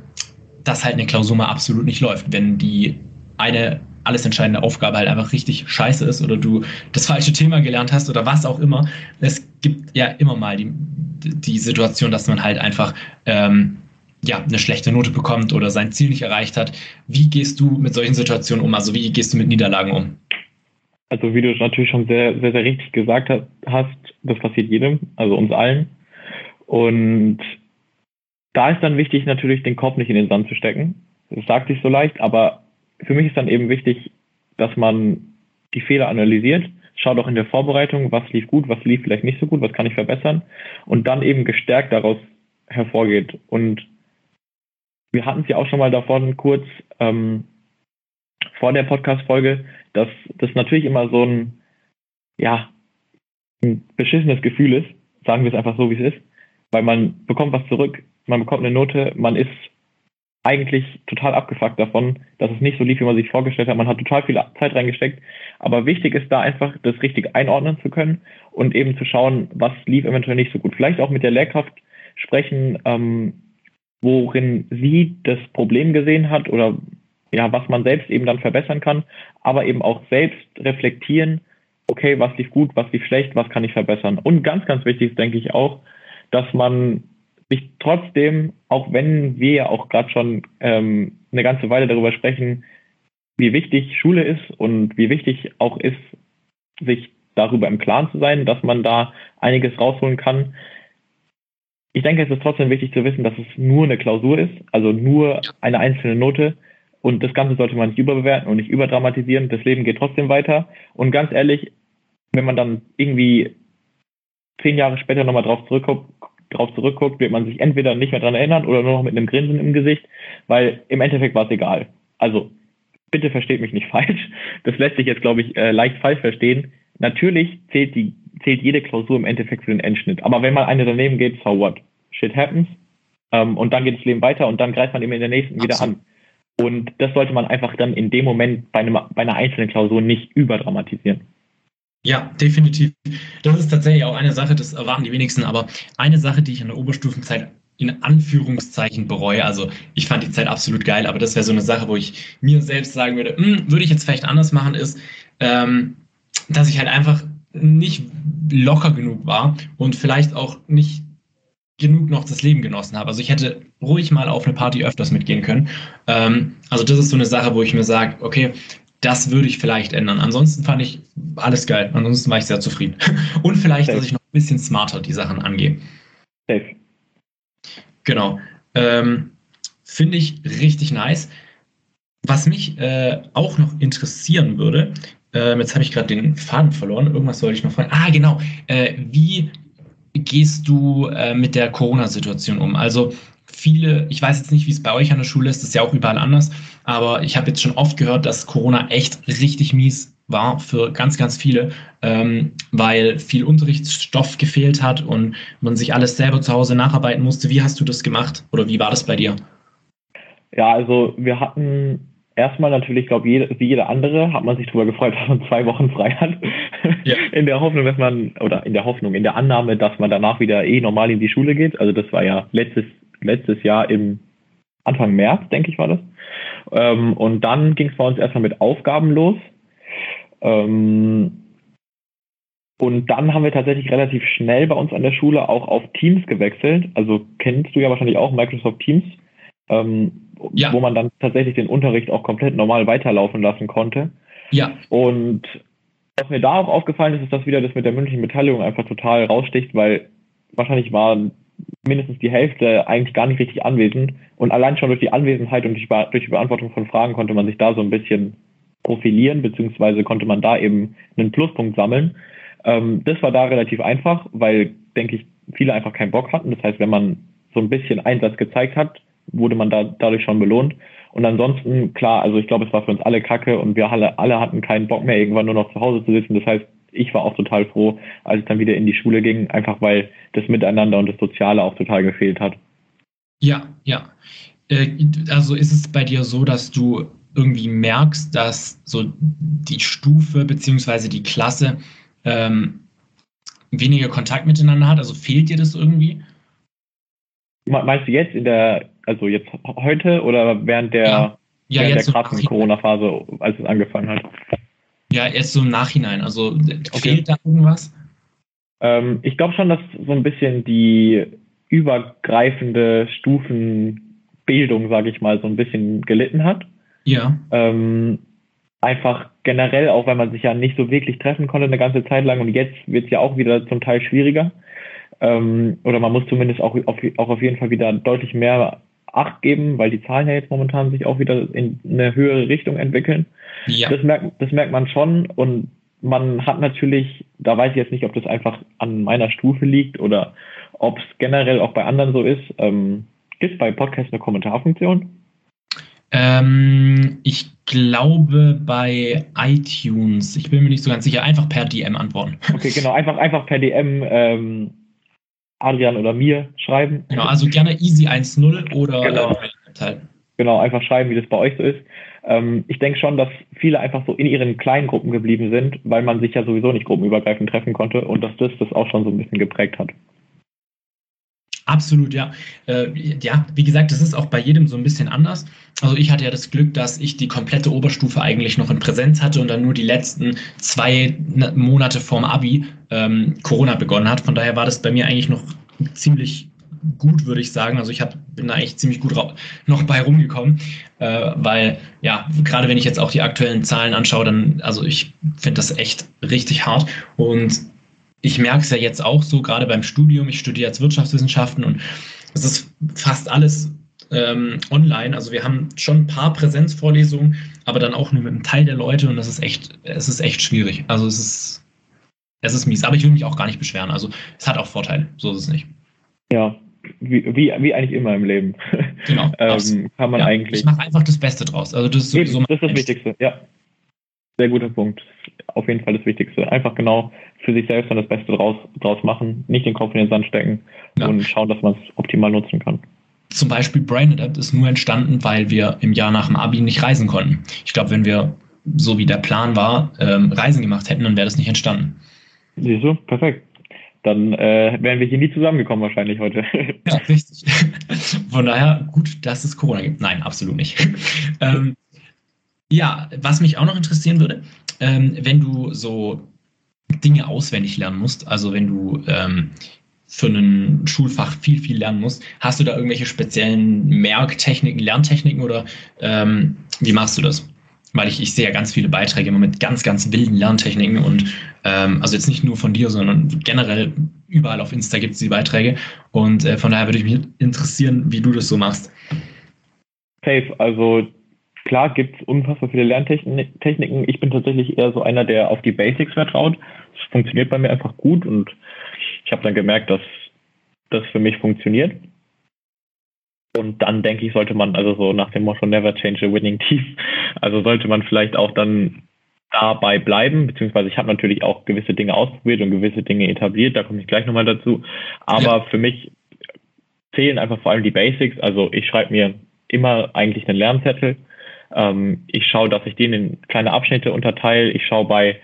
dass halt eine Klausur mal absolut nicht läuft. Wenn die eine alles entscheidende Aufgabe halt einfach richtig scheiße ist oder du das falsche Thema gelernt hast oder was auch immer. Es gibt ja immer mal die, die Situation, dass man halt einfach ähm, ja, eine schlechte Note bekommt oder sein Ziel nicht erreicht hat. Wie gehst du mit solchen Situationen um? Also wie gehst du mit Niederlagen um?
also wie du natürlich schon sehr, sehr, sehr richtig gesagt hast, das passiert jedem, also uns allen. Und da ist dann wichtig, natürlich den Kopf nicht in den Sand zu stecken. Das sagt sich so leicht, aber für mich ist dann eben wichtig, dass man die Fehler analysiert, schaut auch in der Vorbereitung, was lief gut, was lief vielleicht nicht so gut, was kann ich verbessern und dann eben gestärkt daraus hervorgeht. Und wir hatten es ja auch schon mal davon kurz ähm, vor der Podcast-Folge, dass das natürlich immer so ein, ja, ein beschissenes Gefühl ist, sagen wir es einfach so, wie es ist, weil man bekommt was zurück, man bekommt eine Note, man ist eigentlich total abgefuckt davon, dass es nicht so lief, wie man sich vorgestellt hat. Man hat total viel Zeit reingesteckt. Aber wichtig ist da einfach, das richtig einordnen zu können und eben zu schauen, was lief eventuell nicht so gut. Vielleicht auch mit der Lehrkraft sprechen, ähm, worin sie das Problem gesehen hat oder ja, was man selbst eben dann verbessern kann, aber eben auch selbst reflektieren, okay, was lief gut, was lief schlecht, was kann ich verbessern. Und ganz, ganz wichtig ist, denke ich auch, dass man sich trotzdem, auch wenn wir ja auch gerade schon ähm, eine ganze Weile darüber sprechen, wie wichtig Schule ist und wie wichtig auch ist, sich darüber im Klaren zu sein, dass man da einiges rausholen kann. Ich denke, es ist trotzdem wichtig zu wissen, dass es nur eine Klausur ist, also nur eine einzelne Note. Und das Ganze sollte man nicht überbewerten und nicht überdramatisieren. Das Leben geht trotzdem weiter. Und ganz ehrlich, wenn man dann irgendwie zehn Jahre später nochmal drauf zurückguckt, drauf zurückguckt, wird man sich entweder nicht mehr dran erinnern oder nur noch mit einem Grinsen im Gesicht, weil im Endeffekt war es egal. Also bitte versteht mich nicht [LAUGHS] falsch. Das lässt sich jetzt, glaube ich, äh, leicht falsch verstehen. Natürlich zählt die zählt jede Klausur im Endeffekt für den Endschnitt. Aber wenn mal eine daneben geht, so what? Shit happens. Ähm, und dann geht das Leben weiter und dann greift man eben in der nächsten Absolut. wieder an. Und das sollte man einfach dann in dem Moment bei, einem, bei einer einzelnen Klausur nicht überdramatisieren.
Ja, definitiv. Das ist tatsächlich auch eine Sache, das erwarten die wenigsten, aber eine Sache, die ich in der Oberstufenzeit in Anführungszeichen bereue. Also ich fand die Zeit absolut geil, aber das wäre so eine Sache, wo ich mir selbst sagen würde, hm, würde ich jetzt vielleicht anders machen, ist, ähm, dass ich halt einfach nicht locker genug war und vielleicht auch nicht genug noch das Leben genossen habe. Also ich hätte ruhig mal auf eine Party öfters mitgehen können. Ähm, also das ist so eine Sache, wo ich mir sage, okay, das würde ich vielleicht ändern. Ansonsten fand ich alles geil. Ansonsten war ich sehr zufrieden. [LAUGHS] Und vielleicht, Safe. dass ich noch ein bisschen smarter die Sachen angehe. Safe. Genau. Ähm, Finde ich richtig nice. Was mich äh, auch noch interessieren würde, äh, jetzt habe ich gerade den Faden verloren, irgendwas sollte ich noch fragen. Ah, genau. Äh, wie gehst du äh, mit der Corona-Situation um? Also viele, ich weiß jetzt nicht, wie es bei euch an der Schule ist, das ist ja auch überall anders, aber ich habe jetzt schon oft gehört, dass Corona echt richtig mies war für ganz, ganz viele, ähm, weil viel Unterrichtsstoff gefehlt hat und man sich alles selber zu Hause nacharbeiten musste. Wie hast du das gemacht oder wie war das bei dir?
Ja, also wir hatten erstmal natürlich, glaube jede, wie jeder andere, hat man sich darüber gefreut, [LAUGHS] dass man zwei Wochen frei hat. Ja. [LAUGHS] In der Hoffnung, dass man, oder in der Hoffnung, in der Annahme, dass man danach wieder eh normal in die Schule geht. Also das war ja letztes, letztes Jahr im Anfang März, denke ich, war das. Ähm, und dann ging es bei uns erstmal mit Aufgaben los. Ähm, und dann haben wir tatsächlich relativ schnell bei uns an der Schule auch auf Teams gewechselt. Also kennst du ja wahrscheinlich auch Microsoft Teams, ähm, ja. wo man dann tatsächlich den Unterricht auch komplett normal weiterlaufen lassen konnte. Ja. Und was mir da auch aufgefallen ist, ist, dass wieder das mit der mündlichen Beteiligung einfach total raussticht, weil wahrscheinlich waren mindestens die Hälfte eigentlich gar nicht richtig anwesend. Und allein schon durch die Anwesenheit und durch die Beantwortung von Fragen konnte man sich da so ein bisschen profilieren, beziehungsweise konnte man da eben einen Pluspunkt sammeln. Ähm, das war da relativ einfach, weil, denke ich, viele einfach keinen Bock hatten. Das heißt, wenn man so ein bisschen Einsatz gezeigt hat, wurde man da dadurch schon belohnt. Und ansonsten, klar, also ich glaube, es war für uns alle Kacke und wir alle, alle hatten keinen Bock mehr, irgendwann nur noch zu Hause zu sitzen. Das heißt, ich war auch total froh, als es dann wieder in die Schule ging, einfach weil das Miteinander und das Soziale auch total gefehlt hat.
Ja, ja. Äh, also ist es bei dir so, dass du irgendwie merkst, dass so die Stufe bzw. die Klasse ähm, weniger Kontakt miteinander hat? Also fehlt dir das irgendwie?
Meinst du jetzt in der, also jetzt heute oder während der, ja. Ja, während der krassen Corona-Phase, als es angefangen hat?
Ja, erst so im Nachhinein. Also okay. fehlt da irgendwas?
Ähm, ich glaube schon, dass so ein bisschen die übergreifende Stufenbildung, sage ich mal, so ein bisschen gelitten hat. Ja. Ähm, einfach generell, auch weil man sich ja nicht so wirklich treffen konnte eine ganze Zeit lang und jetzt wird es ja auch wieder zum Teil schwieriger. Ähm, oder man muss zumindest auch auf, auch auf jeden Fall wieder deutlich mehr Acht geben, weil die Zahlen ja jetzt momentan sich auch wieder in eine höhere Richtung entwickeln. Ja. Das, merkt, das merkt man schon und man hat natürlich, da weiß ich jetzt nicht, ob das einfach an meiner Stufe liegt oder ob es generell auch bei anderen so ist. Ähm, Gibt es bei Podcasts eine Kommentarfunktion?
Ähm, ich glaube bei iTunes. Ich bin mir nicht so ganz sicher. Einfach per DM antworten.
Okay, genau. Einfach, einfach per DM ähm, Adrian oder mir schreiben.
Genau, also gerne easy 1.0 oder
genau. Äh, genau, einfach schreiben, wie das bei euch so ist. Ähm, ich denke schon, dass viele einfach so in ihren kleinen Gruppen geblieben sind, weil man sich ja sowieso nicht gruppenübergreifend treffen konnte und dass das das auch schon so ein bisschen geprägt hat.
Absolut, ja. Äh, ja, wie gesagt, das ist auch bei jedem so ein bisschen anders. Also ich hatte ja das Glück, dass ich die komplette Oberstufe eigentlich noch in Präsenz hatte und dann nur die letzten zwei ne, Monate vorm Abi ähm, Corona begonnen hat. Von daher war das bei mir eigentlich noch ziemlich gut, würde ich sagen. Also ich hab, bin da echt ziemlich gut noch bei rumgekommen, äh, weil ja, gerade wenn ich jetzt auch die aktuellen Zahlen anschaue, dann, also ich finde das echt richtig hart und ich merke es ja jetzt auch so, gerade beim Studium. Ich studiere jetzt Wirtschaftswissenschaften und es ist fast alles ähm, online. Also wir haben schon ein paar Präsenzvorlesungen, aber dann auch nur mit einem Teil der Leute und das ist echt, es ist echt schwierig. Also es ist, es ist mies, aber ich will mich auch gar nicht beschweren. Also es hat auch Vorteile, so ist es nicht.
Ja, wie, wie, wie eigentlich immer im Leben.
Genau. [LAUGHS]
ähm, kann man ja, eigentlich.
Ich mache einfach das Beste draus. Also das ist
sowieso das ist das Wichtigste, ja. Sehr guter Punkt. Auf jeden Fall das Wichtigste. Einfach genau für sich selbst dann das Beste draus, draus machen, nicht den Kopf in den Sand stecken ja. und schauen, dass man es optimal nutzen kann.
Zum Beispiel Brain Adapt ist nur entstanden, weil wir im Jahr nach dem Abi nicht reisen konnten. Ich glaube, wenn wir, so wie der Plan war, ähm, Reisen gemacht hätten, dann wäre das nicht entstanden.
Siehst du? Perfekt. Dann äh, wären wir hier nie zusammengekommen wahrscheinlich heute. [LAUGHS]
Ja, richtig. [LAUGHS] Von daher gut, dass es Corona gibt. Nein, absolut nicht. [LAUGHS] ähm, ja, was mich auch noch interessieren würde, ähm, wenn du so Dinge auswendig lernen musst, also wenn du ähm, für ein Schulfach viel, viel lernen musst, hast du da irgendwelche speziellen Merktechniken, Lerntechniken oder ähm, wie machst du das? Weil ich, ich sehe ja ganz viele Beiträge immer mit ganz, ganz wilden Lerntechniken und ähm, also jetzt nicht nur von dir, sondern generell überall auf Insta gibt es die Beiträge und äh, von daher würde ich mich interessieren, wie du das so machst.
Safe, also klar gibt es unfassbar viele Lerntechniken. Ich bin tatsächlich eher so einer, der auf die Basics vertraut. Das funktioniert bei mir einfach gut und ich habe dann gemerkt, dass das für mich funktioniert. Und dann denke ich, sollte man, also so nach dem Motto Never change a winning team, [LAUGHS] also sollte man vielleicht auch dann dabei bleiben, beziehungsweise ich habe natürlich auch gewisse Dinge ausprobiert und gewisse Dinge etabliert, da komme ich gleich nochmal dazu. Aber für mich zählen einfach vor allem die Basics. Also ich schreibe mir immer eigentlich einen Lernzettel ähm, ich schaue, dass ich den in kleine Abschnitte unterteile. Ich schaue bei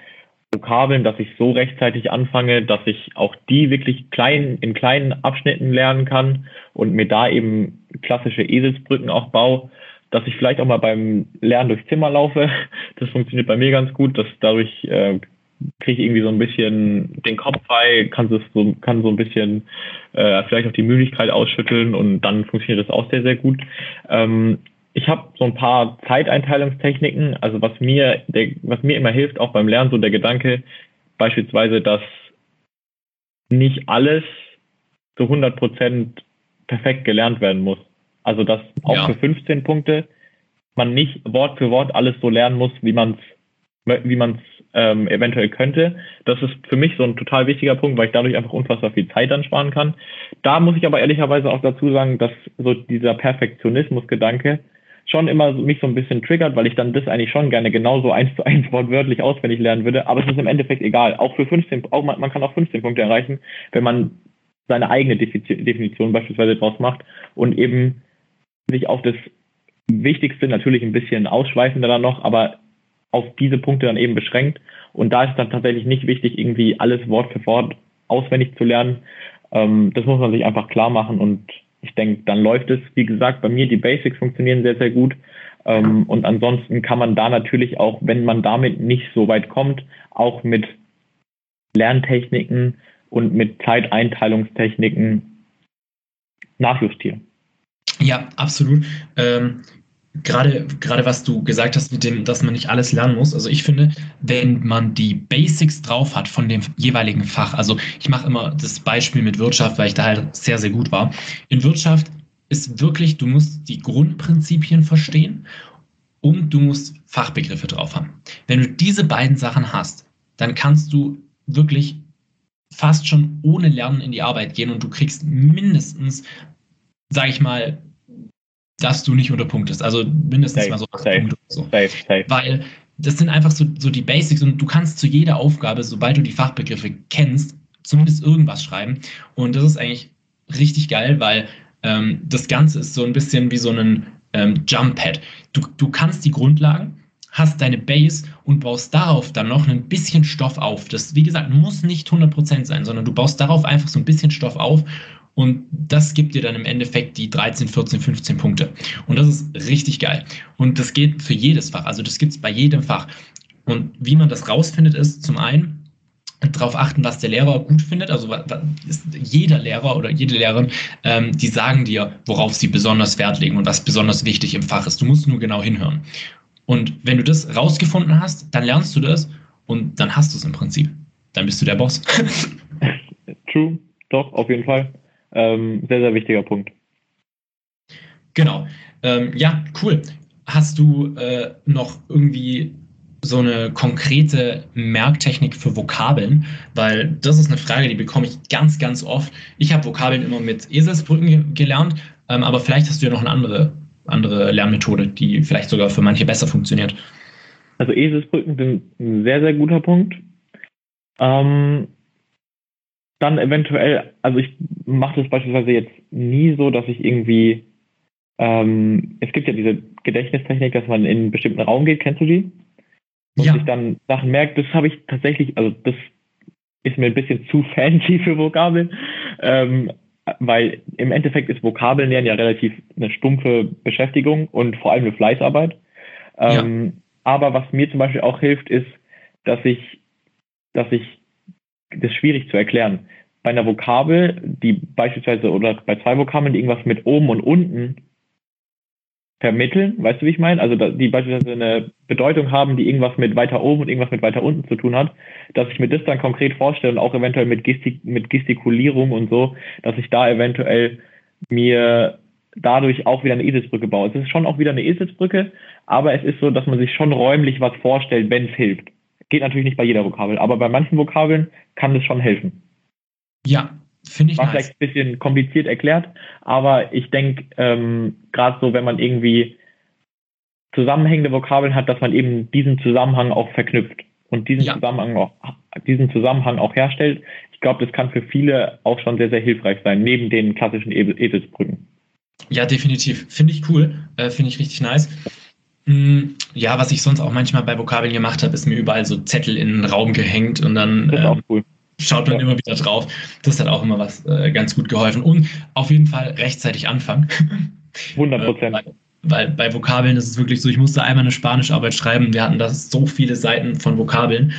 Vokabeln, dass ich so rechtzeitig anfange, dass ich auch die wirklich klein, in kleinen Abschnitten lernen kann und mir da eben klassische Eselsbrücken auch baue, dass ich vielleicht auch mal beim Lernen durchs Zimmer laufe. [LAUGHS] Das funktioniert bei mir ganz gut, dass dadurch äh, kriege ich irgendwie so ein bisschen den Kopf frei, kann, so, kann so ein bisschen äh, vielleicht auch die Müdigkeit ausschütteln und dann funktioniert das auch sehr, sehr gut. Ähm, ich habe so ein paar Zeiteinteilungstechniken, also was mir, der, was mir immer hilft, auch beim Lernen, so der Gedanke, beispielsweise, dass nicht alles zu 100 Prozent perfekt gelernt werden muss. Also, dass auch ja. für 15 Punkte man nicht Wort für Wort alles so lernen muss, wie man es wie man's, ähm, eventuell könnte. Das ist für mich so ein total wichtiger Punkt, weil ich dadurch einfach unfassbar viel Zeit dann sparen kann. Da muss ich aber ehrlicherweise auch dazu sagen, dass so dieser Perfektionismus-Gedanke schon immer mich so ein bisschen triggert, weil ich dann das eigentlich schon gerne genauso eins zu eins [LAUGHS] wortwörtlich auswendig lernen würde. Aber es ist im Endeffekt egal. Auch für 15, auch man, man kann auch 15 Punkte erreichen, wenn man seine eigene Definition beispielsweise draus macht und eben sich auf das Wichtigste natürlich ein bisschen ausschweifender dann noch, aber auf diese Punkte dann eben beschränkt. Und da ist dann tatsächlich nicht wichtig, irgendwie alles Wort für Wort auswendig zu lernen. Ähm, das muss man sich einfach klar machen und ich denke, dann läuft es. Wie gesagt, bei mir die Basics funktionieren sehr, sehr gut. Ähm, und ansonsten kann man da natürlich auch, wenn man damit nicht so weit kommt, auch mit Lerntechniken und mit Zeiteinteilungstechniken nachjustieren.
Ja, absolut. Ähm, gerade, gerade was du gesagt hast mit dem, dass man nicht alles lernen muss. Also ich finde, wenn man die Basics drauf hat von dem jeweiligen Fach, also ich mache immer das Beispiel mit Wirtschaft, weil ich da halt sehr, sehr gut war. In Wirtschaft ist wirklich, du musst die Grundprinzipien verstehen und du musst Fachbegriffe drauf haben. Wenn du diese beiden Sachen hast, dann kannst du wirklich fast schon ohne Lernen in die Arbeit gehen und du kriegst mindestens, sage ich mal, dass du nicht unterpunktest. Also mindestens safe, mal so acht safe, Punkte. So. Safe, safe. Weil das sind einfach so, so die Basics und du kannst zu jeder Aufgabe, sobald du die Fachbegriffe kennst, zumindest irgendwas schreiben. Und das ist eigentlich richtig geil, weil ähm, das Ganze ist so ein bisschen wie so ein ähm, Jump-Pad. Du, du kannst die Grundlagen, hast deine Base und baust darauf dann noch ein bisschen Stoff auf. Das, wie gesagt, muss nicht 100% sein, sondern du baust darauf einfach so ein bisschen Stoff auf und das gibt dir dann im Endeffekt die 13, 14, 15 Punkte. Und das ist richtig geil. Und das geht für jedes Fach. Also das gibt es bei jedem Fach. Und wie man das rausfindet, ist zum einen, darauf achten, was der Lehrer gut findet. Also jeder Lehrer oder jede Lehrerin, ähm, die sagen dir, worauf sie besonders Wert legen und was besonders wichtig im Fach ist. Du musst nur genau hinhören. Und wenn du das rausgefunden hast, dann lernst du das und dann hast du es im Prinzip. Dann bist du der Boss. [LAUGHS]
True, doch, auf jeden Fall ähm, sehr, sehr wichtiger Punkt.
Genau. Ähm, ja, cool. Hast du äh, noch irgendwie so eine konkrete Merktechnik für Vokabeln? Weil das ist eine Frage, die bekomme ich ganz, ganz oft. Ich habe Vokabeln immer mit Eselsbrücken gelernt, ähm, aber vielleicht hast du ja noch eine andere, andere Lernmethode, die vielleicht sogar für manche besser funktioniert.
Also Eselsbrücken sind ein sehr, sehr guter Punkt. Ähm, dann eventuell, also ich mache das beispielsweise jetzt nie so, dass ich irgendwie, ähm, es gibt ja diese Gedächtnistechnik, dass man in einen bestimmten Raum geht, kennst du die? Und ja. sich dann Sachen merkt, das habe ich tatsächlich, also das ist mir ein bisschen zu fancy für Vokabeln, ähm, weil im Endeffekt ist Vokabeln lernen ja relativ eine stumpfe Beschäftigung und vor allem eine Fleißarbeit. Ähm, ja. Aber was mir zum Beispiel auch hilft, ist, dass ich, dass ich das ist schwierig zu erklären. Bei einer Vokabel, die beispielsweise, oder bei zwei Vokabeln, die irgendwas mit oben und unten vermitteln, weißt du, wie ich meine? Also die beispielsweise eine Bedeutung haben, die irgendwas mit weiter oben und irgendwas mit weiter unten zu tun hat, dass ich mir das dann konkret vorstelle und auch eventuell mit, Gestik mit Gestikulierung und so, dass ich da eventuell mir dadurch auch wieder eine Eselsbrücke baue. Es ist schon auch wieder eine Eselsbrücke, aber es ist so, dass man sich schon räumlich was vorstellt, wenn es hilft. Geht natürlich nicht bei jeder Vokabel, aber bei manchen Vokabeln kann es schon helfen.
Ja, finde ich.
War nice. vielleicht ein bisschen kompliziert erklärt, aber ich denke, ähm, gerade so, wenn man irgendwie zusammenhängende Vokabeln hat, dass man eben diesen Zusammenhang auch verknüpft und diesen, ja. Zusammenhang, auch, diesen Zusammenhang auch herstellt. Ich glaube, das kann für viele auch schon sehr, sehr hilfreich sein, neben den klassischen Eselsbrücken.
Ja, definitiv. Finde ich cool. Äh, Finde ich richtig nice. Hm, ja, was ich sonst auch manchmal bei Vokabeln gemacht habe, ist mir überall so Zettel in den Raum gehängt und dann ähm, cool. Schaut man ja. immer wieder drauf. Das hat auch immer was äh, ganz gut geholfen. Und auf jeden Fall rechtzeitig anfangen. [LAUGHS]
100 Prozent.
Äh, weil, bei Vokabeln ist es wirklich so, ich musste einmal eine Spanischarbeit schreiben. Wir hatten da so viele Seiten von Vokabeln.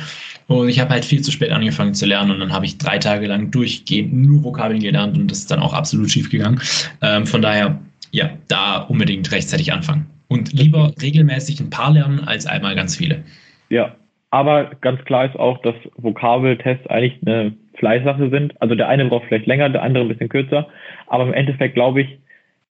Und ich habe halt viel zu spät angefangen zu lernen und dann habe ich drei Tage lang durchgehend nur Vokabeln gelernt und das ist dann auch absolut schief gegangen. Ähm, von daher, ja, da unbedingt rechtzeitig anfangen. Und lieber regelmäßig ein paar lernen als einmal ganz viele.
Ja, aber ganz klar ist auch, dass Vokabeltests eigentlich eine Fleißsache sind. Also der eine braucht vielleicht länger, der andere ein bisschen kürzer. Aber im Endeffekt glaube ich,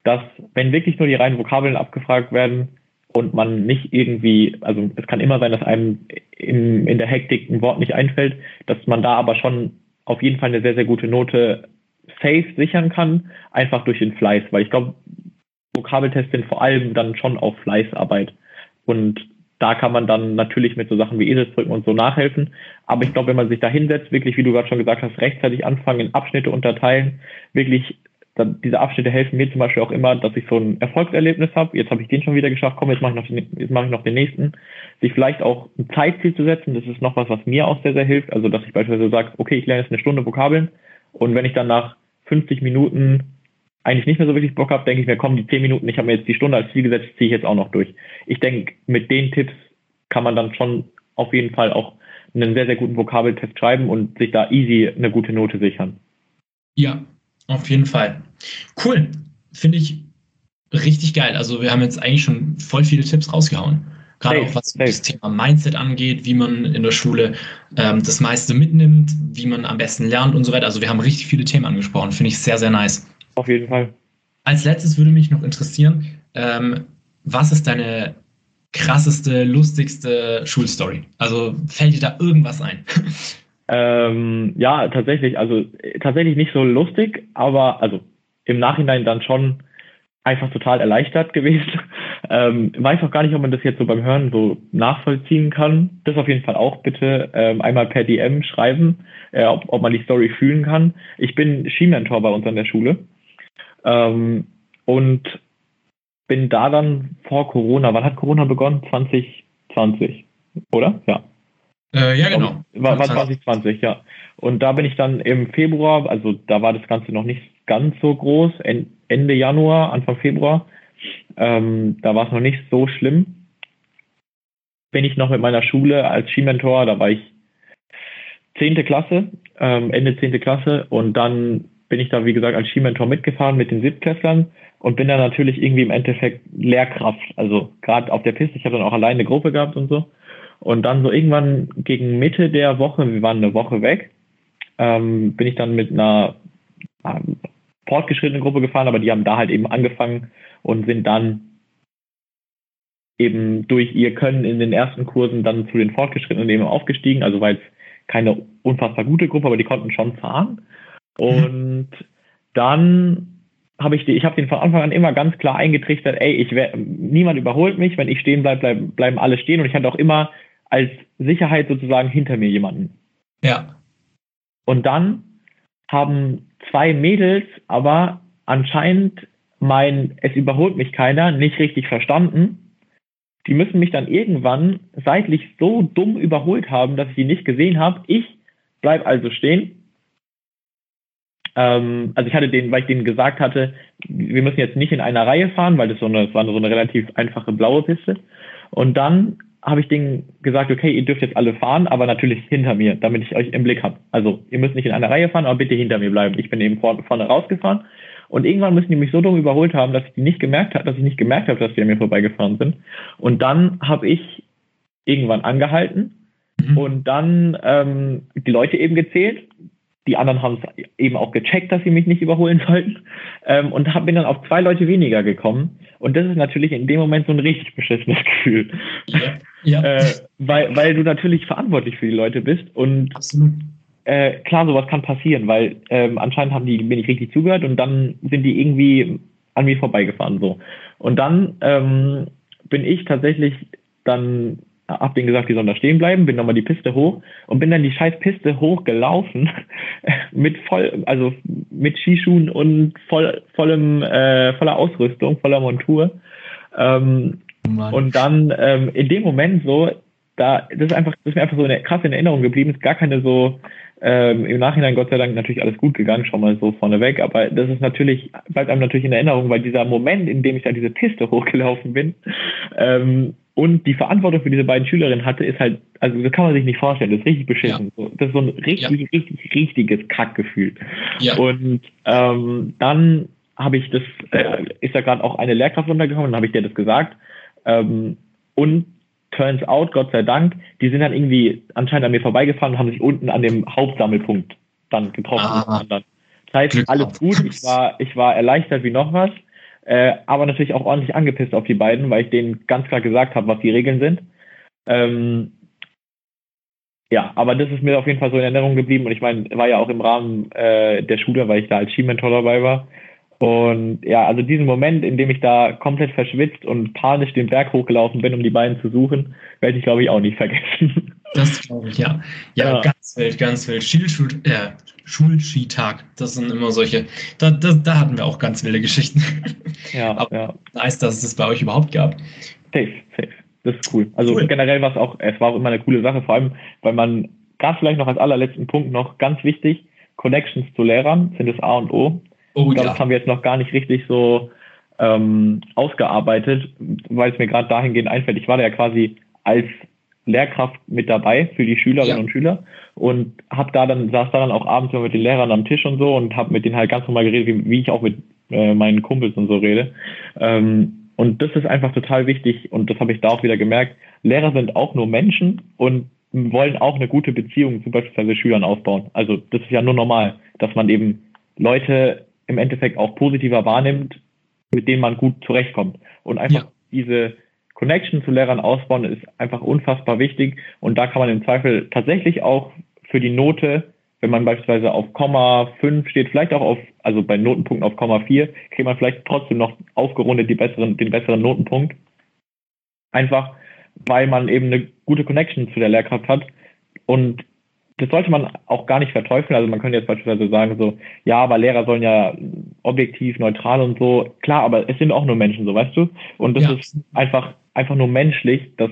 dass wenn wirklich nur die reinen Vokabeln abgefragt werden und man nicht irgendwie, also es kann immer sein, dass einem in, in der Hektik ein Wort nicht einfällt, dass man da aber schon auf jeden Fall eine sehr, sehr gute Note safe sichern kann, einfach durch den Fleiß. Weil ich glaube, Vokabeltests sind vor allem dann schon auf Fleißarbeit. Und da kann man dann natürlich mit so Sachen wie Eselsbrücken und so nachhelfen. Aber ich glaube, wenn man sich da hinsetzt, wirklich, wie du gerade schon gesagt hast, rechtzeitig anfangen, in Abschnitte unterteilen, wirklich, dann, diese Abschnitte helfen mir zum Beispiel auch immer, dass ich so ein Erfolgserlebnis habe. Jetzt habe ich den schon wieder geschafft, komm, jetzt mache ich noch den, jetzt mache ich noch den nächsten. Sich vielleicht auch ein Zeitziel zu setzen, das ist noch was, was mir auch sehr, sehr hilft. Also, dass ich beispielsweise sage, okay, ich lerne jetzt eine Stunde Vokabeln und wenn ich dann nach 50 Minuten eigentlich nicht mehr so wirklich Bock habe, denke ich mir, komm, die zehn Minuten, ich habe mir jetzt die Stunde als Ziel gesetzt, ziehe ich jetzt auch noch durch. Ich denke, mit den Tipps kann man dann schon auf jeden Fall auch einen sehr, sehr guten Vokabeltest schreiben und sich da easy eine gute Note sichern.
Ja, auf jeden Fall. Cool. Finde ich richtig geil. Also wir haben jetzt eigentlich schon voll viele Tipps rausgehauen. Gerade auch was das Thema Mindset angeht, wie man in der Schule ähm, das meiste mitnimmt, wie man am besten lernt und so weiter. Also wir haben richtig viele Themen angesprochen. Finde ich sehr, sehr nice.
Auf jeden Fall.
Als letztes würde mich noch interessieren, ähm, was ist deine krasseste, lustigste Schulstory? Also fällt dir da irgendwas ein? [LAUGHS]
Ähm, ja, tatsächlich. Also tatsächlich nicht so lustig, aber also im Nachhinein dann schon einfach total erleichtert gewesen. [LAUGHS] Ähm, weiß auch gar nicht, ob man das jetzt so beim Hören so nachvollziehen kann. Das auf jeden Fall auch bitte ähm, einmal per DM schreiben, äh, ob, ob man die Story fühlen kann. Ich bin Skimentor bei uns an der Schule ähm, und bin da dann vor Corona, wann hat Corona begonnen? 2020, oder? Ja.
Äh, ja, genau.
War, war 2020, ja. Und da bin ich dann im Februar, also da war das Ganze noch nicht ganz so groß, Ende Januar, Anfang Februar, ähm, da war es noch nicht so schlimm. Bin ich noch mit meiner Schule als Skimentor, da war ich zehnte Klasse, ähm, Ende zehnte Klasse und dann bin ich da, wie gesagt, als Skimentor mitgefahren mit den Siebtklässlern und bin dann natürlich irgendwie im Endeffekt Lehrkraft. Also gerade auf der Piste, ich habe dann auch alleine eine Gruppe gehabt und so. Und dann so irgendwann gegen Mitte der Woche, wir waren eine Woche weg, ähm, bin ich dann mit einer ähm, fortgeschrittenen Gruppe gefahren, aber die haben da halt eben angefangen und sind dann eben durch ihr Können in den ersten Kursen dann zu den Fortgeschrittenen eben aufgestiegen. Also war jetzt keine unfassbar gute Gruppe, aber die konnten schon fahren. Und dann habe ich, die, ich habe den von Anfang an immer ganz klar eingetrichtert, ey, ich wär, niemand überholt mich, wenn ich stehen bleibe, bleib, bleiben alle stehen. Und ich hatte auch immer als Sicherheit sozusagen hinter mir jemanden.
Ja.
Und dann haben zwei Mädels aber anscheinend mein Es überholt mich keiner nicht richtig verstanden. Die müssen mich dann irgendwann seitlich so dumm überholt haben, dass ich die nicht gesehen habe. Ich bleib also stehen. Ähm, also ich hatte den, weil ich denen gesagt hatte, wir müssen jetzt nicht in einer Reihe fahren, weil das so eine, das war so eine relativ einfache blaue Piste. Und dann habe ich denen gesagt, okay, ihr dürft jetzt alle fahren, aber natürlich hinter mir, damit ich euch im Blick habe. Also ihr müsst nicht in einer Reihe fahren, aber bitte hinter mir bleiben. Ich bin eben vorne, vorne rausgefahren und irgendwann müssen die mich so dumm überholt haben, dass ich die nicht gemerkt habe, dass ich nicht gemerkt habe, dass die an mir vorbeigefahren sind. Und dann habe ich irgendwann angehalten mhm. und dann ähm, die Leute eben gezählt. Die anderen haben es eben auch gecheckt, dass sie mich nicht überholen sollten ähm, und hab, bin dann auf zwei Leute weniger gekommen. Und das ist natürlich in dem Moment so ein richtig beschissenes [LAUGHS] Gefühl. Ja. ja. Äh, weil, weil du natürlich verantwortlich für die Leute bist und Absolut. Äh, klar, sowas kann passieren, weil ähm, anscheinend haben die mir nicht richtig zugehört und dann sind die irgendwie an mir vorbeigefahren so. Und dann ähm, bin ich tatsächlich dann hab denen gesagt, die sollen da stehen bleiben, bin nochmal die Piste hoch und bin dann die scheiß Piste hochgelaufen [LAUGHS] mit voll, also mit Skischuhen und voll, vollem, äh, voller Ausrüstung, voller Montur. Ähm, und dann ähm, in dem Moment so, da, das ist einfach, das ist mir einfach so eine krasse Erinnerung geblieben, ist gar keine so, ähm, im Nachhinein Gott sei Dank natürlich alles gut gegangen, schon mal so vorneweg, aber das ist natürlich, bleibt einem natürlich in Erinnerung, weil dieser Moment, in dem ich da diese Piste [LAUGHS] hochgelaufen bin, ähm, und die Verantwortung für diese beiden Schülerinnen hatte, ist halt, also das kann man sich nicht vorstellen, das ist richtig beschissen. Ja. Das ist so ein richtig, ja. richtig, richtiges Kackgefühl. Ja. Und ähm, dann habe ich das, äh, ist da gerade auch eine Lehrkraft runtergekommen, dann habe ich dir das gesagt. Ähm, und turns out, Gott sei Dank, die sind dann irgendwie anscheinend an mir vorbeigefahren und haben sich unten an dem Hauptsammelpunkt dann getroffen. Ah, das heißt, alles gut, ich war, ich war erleichtert wie noch was. Äh, aber natürlich auch ordentlich angepisst auf die beiden, weil ich denen ganz klar gesagt habe, was die Regeln sind. Ähm, ja, aber das ist mir auf jeden Fall so in Erinnerung geblieben und ich meine, war ja auch im Rahmen äh, der Schule, weil ich da als Skimentor dabei war. Und ja, also diesen Moment, in dem ich da komplett verschwitzt und panisch den Berg hochgelaufen bin, um die beiden zu suchen, werde ich, glaube ich, auch nicht vergessen. [LAUGHS]
Das glaube ich, ja. ja. ja. ganz wild, ganz wild. Schulschul äh, Schulskitag, das sind immer solche, da, da, da hatten wir auch ganz wilde Geschichten. [LAUGHS] Ja, Aber ja. nice, dass es das bei euch überhaupt gab.
Safe, safe. Das ist cool. Also cool. generell war es auch, es war auch immer eine coole Sache, vor allem, weil man, gerade vielleicht noch als allerletzten Punkt noch ganz wichtig, Connections zu Lehrern sind das A und O. Oh, ich glaube, ja. das haben wir jetzt noch gar nicht richtig so ähm, ausgearbeitet, weil es mir gerade dahingehend einfällt. Ich war da ja quasi als Lehrkraft mit dabei für die Schülerinnen ja. und Schüler und habe da dann saß da dann auch abends immer mit den Lehrern am Tisch und so und habe mit denen halt ganz normal geredet, wie, wie ich auch mit äh, meinen Kumpels und so rede. Ähm, und das ist einfach total wichtig und das habe ich da auch wieder gemerkt. Lehrer sind auch nur Menschen und wollen auch eine gute Beziehung zu beispielsweise Schülern aufbauen. Also das ist ja nur normal, dass man eben Leute im Endeffekt auch positiver wahrnimmt, mit denen man gut zurechtkommt. Und einfach ja. diese Connection zu Lehrern ausbauen ist einfach unfassbar wichtig. Und da kann man im Zweifel tatsächlich auch für die Note, wenn man beispielsweise auf Komma 5 steht, vielleicht auch auf, also bei Notenpunkten auf Komma 4, kriegt man vielleicht trotzdem noch aufgerundet die besseren, den besseren Notenpunkt. Einfach, weil man eben eine gute Connection zu der Lehrkraft hat. Und das sollte man auch gar nicht verteufeln. Also man könnte jetzt beispielsweise sagen, so, ja, aber Lehrer sollen ja objektiv, neutral und so. Klar, aber es sind auch nur Menschen, so weißt du. Und das ja. ist einfach, einfach nur menschlich, dass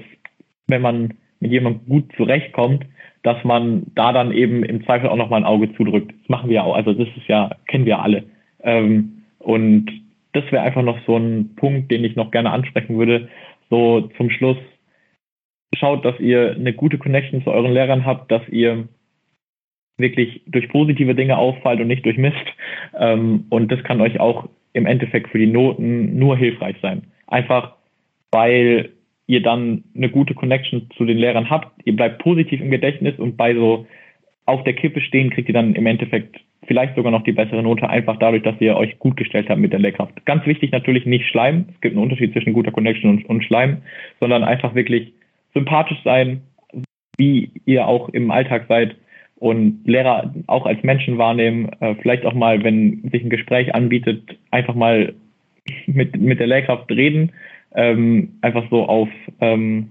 wenn man mit jemandem gut zurechtkommt, dass man da dann eben im Zweifel auch nochmal ein Auge zudrückt. Das machen wir auch. Also das ist ja, kennen wir alle. Ähm, und das wäre einfach noch so ein Punkt, den ich noch gerne ansprechen würde. So zum Schluss, schaut, dass ihr eine gute Connection zu euren Lehrern habt, dass ihr wirklich durch positive Dinge auffallt und nicht durch Mist. Ähm, und das kann euch auch im Endeffekt für die Noten nur hilfreich sein. Einfach weil ihr dann eine gute Connection zu den Lehrern habt, ihr bleibt positiv im Gedächtnis und bei so auf der Kippe stehen kriegt ihr dann im Endeffekt vielleicht sogar noch die bessere Note, einfach dadurch, dass ihr euch gut gestellt habt mit der Lehrkraft. Ganz wichtig natürlich nicht Schleim, es gibt einen Unterschied zwischen guter Connection und, und Schleim, sondern einfach wirklich sympathisch sein, wie ihr auch im Alltag seid und Lehrer auch als Menschen wahrnehmen, äh, vielleicht auch mal, wenn sich ein Gespräch anbietet, einfach mal [LAUGHS] mit, mit der Lehrkraft reden, ähm, einfach so auf ähm,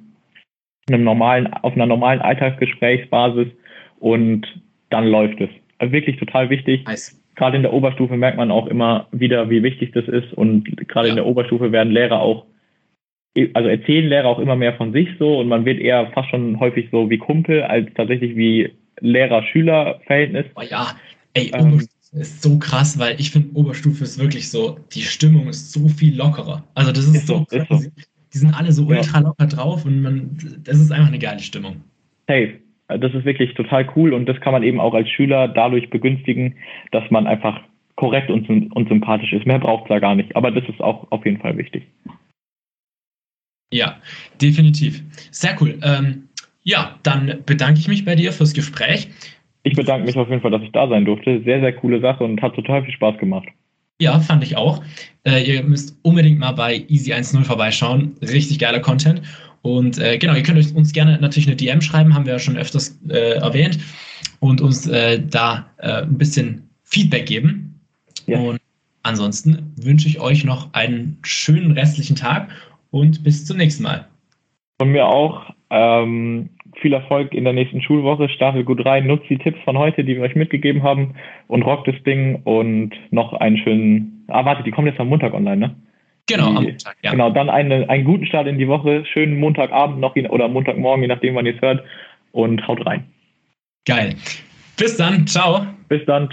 einem normalen, auf einer normalen Alltagsgesprächsbasis und dann läuft es. Also wirklich total wichtig. Nice. Gerade in der Oberstufe merkt man auch immer wieder, wie wichtig das ist und gerade ja. in der Oberstufe werden Lehrer auch also erzählen Lehrer auch immer mehr von sich so und man wird eher fast schon häufig so wie Kumpel als tatsächlich wie Lehrer-Schüler-Verhältnis.
Oh ja, ey, ähm, ist so krass, weil ich finde, Oberstufe ist wirklich so, die Stimmung ist so viel lockerer. Also das ist, ist so, so ist so. Die sind alle so ultra ja. locker drauf und man, das ist einfach eine geile Stimmung.
Hey, das ist wirklich total cool und das kann man eben auch als Schüler dadurch begünstigen, dass man einfach korrekt und, und sympathisch ist. Mehr braucht es da gar nicht, aber das ist auch auf jeden Fall wichtig.
Ja, definitiv. Sehr cool. Ähm, ja, dann bedanke ich mich bei dir fürs Gespräch.
Ich bedanke mich auf jeden Fall, dass ich da sein durfte. Sehr, sehr coole Sache und hat total viel Spaß gemacht.
Ja, fand ich auch. Äh, ihr müsst unbedingt mal bei Easy 1.0 vorbeischauen. Richtig geiler Content. Und äh, genau, ihr könnt uns gerne natürlich eine DM schreiben, haben wir ja schon öfters äh, erwähnt, und uns äh, da äh, ein bisschen Feedback geben. Ja. Und ansonsten wünsche ich euch noch einen schönen restlichen Tag und bis zum nächsten Mal.
Von mir auch. Ähm, viel Erfolg in der nächsten Schulwoche. Staffel gut rein. Nutzt die Tipps von heute, die wir euch mitgegeben haben und rockt das Ding und noch einen schönen. Ah, warte, die kommen jetzt am Montag online, ne?
Genau,
die, am Montag, ja. Genau, dann eine, einen guten Start in die Woche. Schönen Montagabend noch oder Montagmorgen, je nachdem, wann ihr es hört. Und haut rein.
Geil. Bis dann. Ciao.
Bis dann. Ciao.